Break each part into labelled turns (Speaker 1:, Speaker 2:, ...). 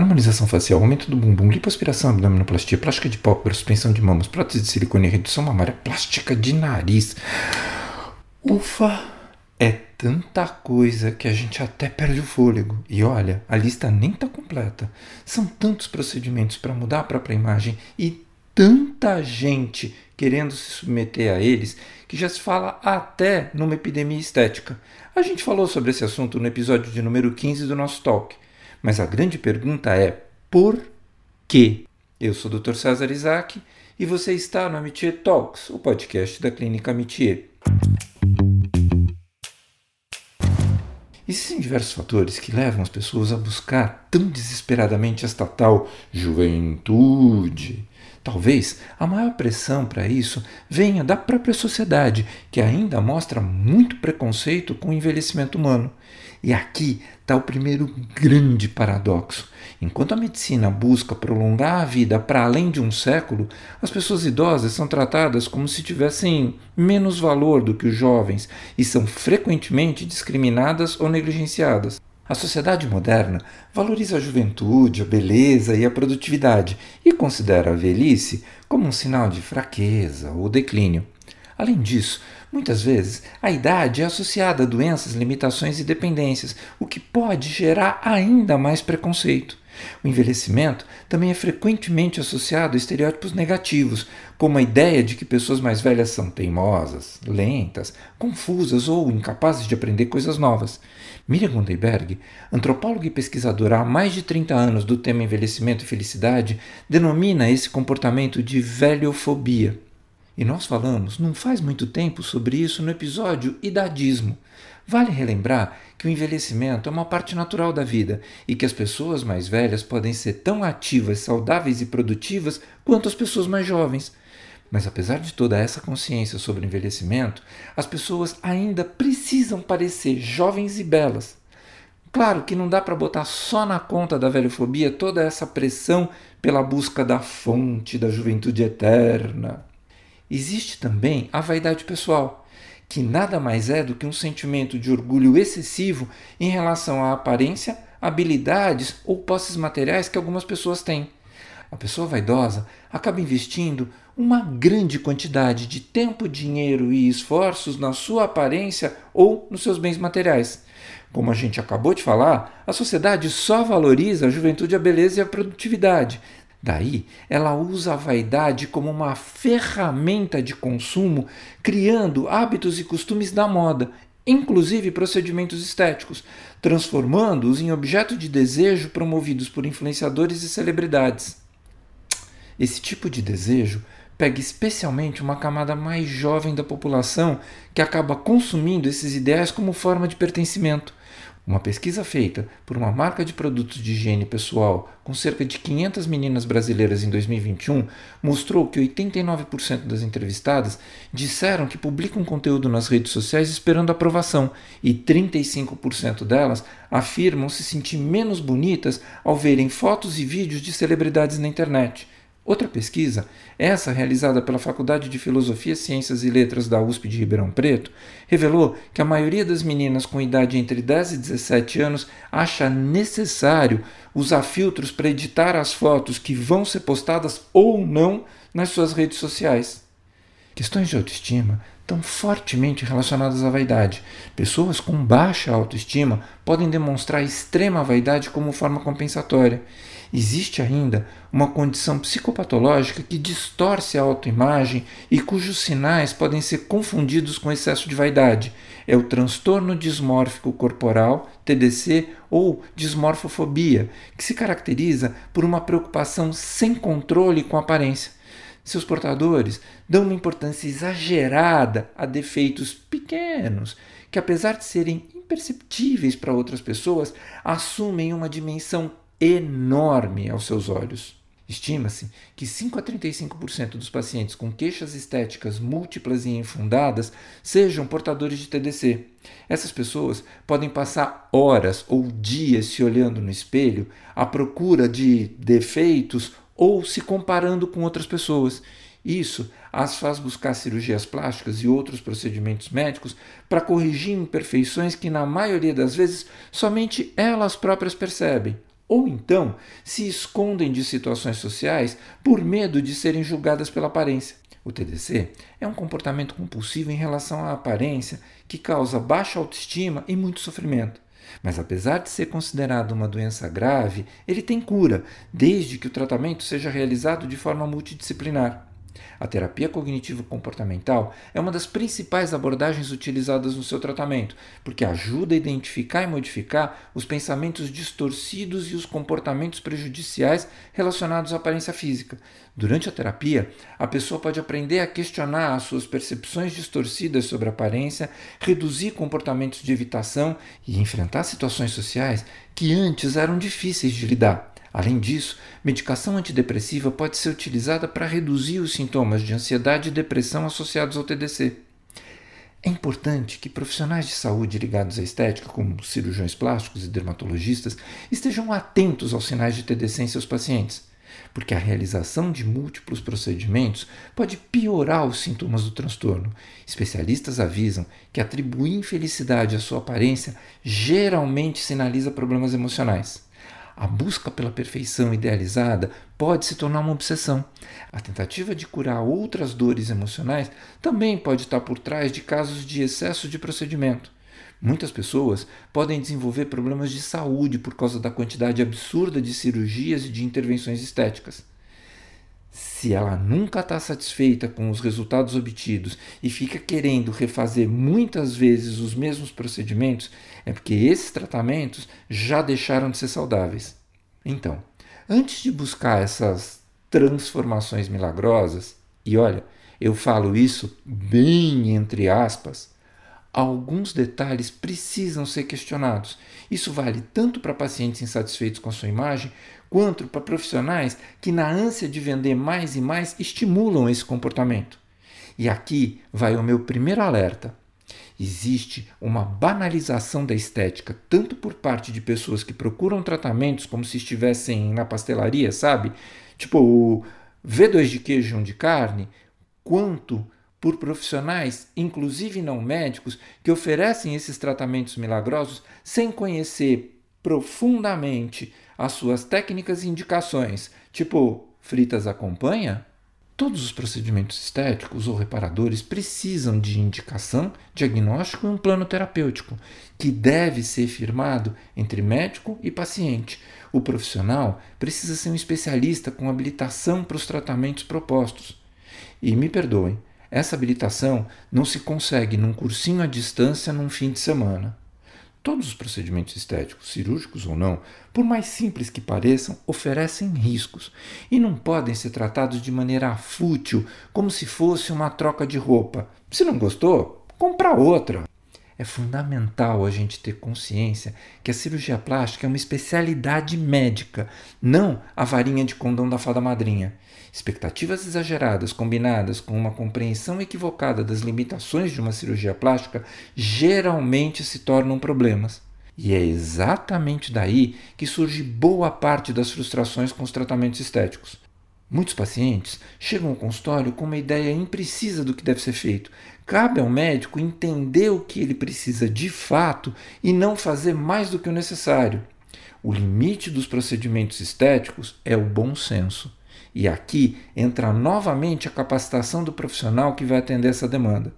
Speaker 1: harmonização facial, aumento do bumbum, lipoaspiração, abdominoplastia, plástica de pálpebra, suspensão de mamas, prótese de silicone, redução mamária, plástica de nariz. Ufa! É tanta coisa que a gente até perde o fôlego. E olha, a lista nem está completa. São tantos procedimentos para mudar a própria imagem e tanta gente querendo se submeter a eles que já se fala até numa epidemia estética. A gente falou sobre esse assunto no episódio de número 15 do nosso talk. Mas a grande pergunta é por quê? Eu sou o Dr. César Isaac e você está no Amitié Talks, o podcast da Clínica Amitié. Existem diversos fatores que levam as pessoas a buscar tão desesperadamente esta tal juventude. Talvez a maior pressão para isso venha da própria sociedade, que ainda mostra muito preconceito com o envelhecimento humano. E aqui está o primeiro grande paradoxo. Enquanto a medicina busca prolongar a vida para além de um século, as pessoas idosas são tratadas como se tivessem menos valor do que os jovens e são frequentemente discriminadas ou negligenciadas. A sociedade moderna valoriza a juventude, a beleza e a produtividade e considera a velhice como um sinal de fraqueza ou declínio. Além disso, muitas vezes a idade é associada a doenças, limitações e dependências, o que pode gerar ainda mais preconceito. O envelhecimento também é frequentemente associado a estereótipos negativos, como a ideia de que pessoas mais velhas são teimosas, lentas, confusas ou incapazes de aprender coisas novas. Miriam Gundenberg, antropóloga e pesquisadora há mais de 30 anos do tema envelhecimento e felicidade, denomina esse comportamento de velhofobia. E nós falamos não faz muito tempo sobre isso no episódio Idadismo. Vale relembrar que o envelhecimento é uma parte natural da vida e que as pessoas mais velhas podem ser tão ativas, saudáveis e produtivas quanto as pessoas mais jovens. Mas apesar de toda essa consciência sobre o envelhecimento, as pessoas ainda precisam parecer jovens e belas. Claro que não dá para botar só na conta da velhofobia toda essa pressão pela busca da fonte da juventude eterna existe também a vaidade pessoal, que nada mais é do que um sentimento de orgulho excessivo em relação à aparência, habilidades ou posses materiais que algumas pessoas têm. A pessoa vaidosa acaba investindo uma grande quantidade de tempo, dinheiro e esforços na sua aparência ou nos seus bens materiais. Como a gente acabou de falar, a sociedade só valoriza a juventude, a beleza e a produtividade, Daí, ela usa a vaidade como uma ferramenta de consumo, criando hábitos e costumes da moda, inclusive procedimentos estéticos, transformando-os em objeto de desejo promovidos por influenciadores e celebridades. Esse tipo de desejo pega especialmente uma camada mais jovem da população que acaba consumindo esses ideais como forma de pertencimento. Uma pesquisa feita por uma marca de produtos de higiene pessoal com cerca de 500 meninas brasileiras em 2021 mostrou que 89% das entrevistadas disseram que publicam conteúdo nas redes sociais esperando aprovação e 35% delas afirmam se sentir menos bonitas ao verem fotos e vídeos de celebridades na internet. Outra pesquisa, essa realizada pela Faculdade de Filosofia, Ciências e Letras da USP de Ribeirão Preto, revelou que a maioria das meninas com idade entre 10 e 17 anos acha necessário usar filtros para editar as fotos que vão ser postadas ou não nas suas redes sociais. Questões de autoestima estão fortemente relacionadas à vaidade. Pessoas com baixa autoestima podem demonstrar extrema vaidade como forma compensatória existe ainda uma condição psicopatológica que distorce a autoimagem e cujos sinais podem ser confundidos com excesso de vaidade. É o transtorno dismórfico corporal, TDC, ou dismorfofobia, que se caracteriza por uma preocupação sem controle com a aparência. Seus portadores dão uma importância exagerada a defeitos pequenos, que apesar de serem imperceptíveis para outras pessoas, assumem uma dimensão enorme aos seus olhos. Estima-se que 5 a 35% dos pacientes com queixas estéticas múltiplas e infundadas sejam portadores de TDC. Essas pessoas podem passar horas ou dias se olhando no espelho à procura de defeitos ou se comparando com outras pessoas. Isso as faz buscar cirurgias plásticas e outros procedimentos médicos para corrigir imperfeições que, na maioria das vezes, somente elas próprias percebem ou então se escondem de situações sociais por medo de serem julgadas pela aparência. O TDC é um comportamento compulsivo em relação à aparência que causa baixa autoestima e muito sofrimento. Mas apesar de ser considerado uma doença grave, ele tem cura, desde que o tratamento seja realizado de forma multidisciplinar. A terapia cognitivo-comportamental é uma das principais abordagens utilizadas no seu tratamento, porque ajuda a identificar e modificar os pensamentos distorcidos e os comportamentos prejudiciais relacionados à aparência física. Durante a terapia, a pessoa pode aprender a questionar as suas percepções distorcidas sobre a aparência, reduzir comportamentos de evitação e enfrentar situações sociais que antes eram difíceis de lidar. Além disso, medicação antidepressiva pode ser utilizada para reduzir os sintomas de ansiedade e depressão associados ao TDC. É importante que profissionais de saúde ligados à estética, como cirurgiões plásticos e dermatologistas, estejam atentos aos sinais de TDC em seus pacientes, porque a realização de múltiplos procedimentos pode piorar os sintomas do transtorno. Especialistas avisam que atribuir infelicidade à sua aparência geralmente sinaliza problemas emocionais. A busca pela perfeição idealizada pode se tornar uma obsessão. A tentativa de curar outras dores emocionais também pode estar por trás de casos de excesso de procedimento. Muitas pessoas podem desenvolver problemas de saúde por causa da quantidade absurda de cirurgias e de intervenções estéticas. Se ela nunca está satisfeita com os resultados obtidos e fica querendo refazer muitas vezes os mesmos procedimentos, é porque esses tratamentos já deixaram de ser saudáveis. Então, antes de buscar essas transformações milagrosas, e olha, eu falo isso bem entre aspas, alguns detalhes precisam ser questionados. Isso vale tanto para pacientes insatisfeitos com a sua imagem, quanto para profissionais que, na ânsia de vender mais e mais, estimulam esse comportamento. E aqui vai o meu primeiro alerta. Existe uma banalização da estética, tanto por parte de pessoas que procuram tratamentos como se estivessem na pastelaria, sabe? Tipo o V2 de queijo e um de carne, quanto por profissionais, inclusive não médicos, que oferecem esses tratamentos milagrosos sem conhecer profundamente as suas técnicas e indicações, tipo fritas acompanha. Todos os procedimentos estéticos ou reparadores precisam de indicação, diagnóstico e um plano terapêutico, que deve ser firmado entre médico e paciente. O profissional precisa ser um especialista com habilitação para os tratamentos propostos. E me perdoem, essa habilitação não se consegue num cursinho à distância num fim de semana. Todos os procedimentos estéticos, cirúrgicos ou não, por mais simples que pareçam, oferecem riscos e não podem ser tratados de maneira fútil, como se fosse uma troca de roupa. Se não gostou, compra outra. É fundamental a gente ter consciência que a cirurgia plástica é uma especialidade médica, não a varinha de condão da fada madrinha. Expectativas exageradas combinadas com uma compreensão equivocada das limitações de uma cirurgia plástica geralmente se tornam problemas. E é exatamente daí que surge boa parte das frustrações com os tratamentos estéticos. Muitos pacientes chegam ao consultório com uma ideia imprecisa do que deve ser feito. Cabe ao médico entender o que ele precisa de fato e não fazer mais do que o necessário. O limite dos procedimentos estéticos é o bom senso. E aqui entra novamente a capacitação do profissional que vai atender essa demanda.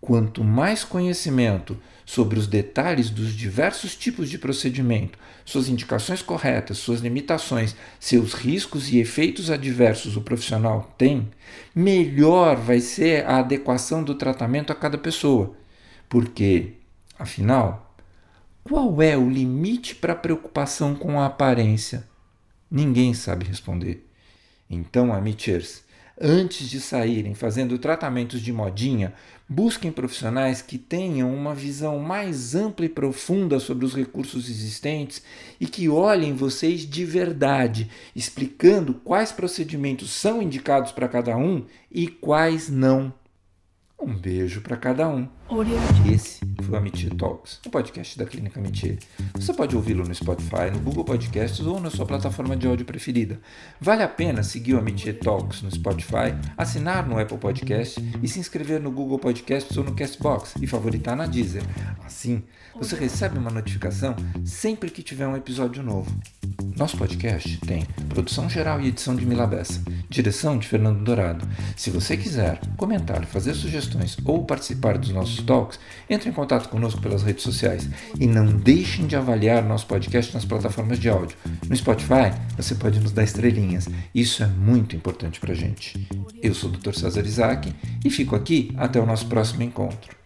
Speaker 1: Quanto mais conhecimento sobre os detalhes dos diversos tipos de procedimento, suas indicações corretas, suas limitações, seus riscos e efeitos adversos o profissional tem, melhor vai ser a adequação do tratamento a cada pessoa. Porque, afinal, qual é o limite para a preocupação com a aparência? Ninguém sabe responder. Então, amateurs, antes de saírem fazendo tratamentos de modinha, busquem profissionais que tenham uma visão mais ampla e profunda sobre os recursos existentes e que olhem vocês de verdade, explicando quais procedimentos são indicados para cada um e quais não. Um beijo para cada um. Esse foi o Amitir Talks, o podcast da Clínica Amitir. Você pode ouvi-lo no Spotify, no Google Podcasts ou na sua plataforma de áudio preferida. Vale a pena seguir o Amitir Talks no Spotify, assinar no Apple Podcast e se inscrever no Google Podcasts ou no Castbox e favoritar na Deezer. Assim, você recebe uma notificação sempre que tiver um episódio novo. Nosso podcast tem produção geral e edição de Milabessa, direção de Fernando Dourado. Se você quiser comentar, fazer sugestões ou participar dos nossos Talks, entrem em contato conosco pelas redes sociais e não deixem de avaliar nosso podcast nas plataformas de áudio. No Spotify, você pode nos dar estrelinhas. Isso é muito importante para a gente. Eu sou o Dr. César Isaac e fico aqui até o nosso próximo encontro.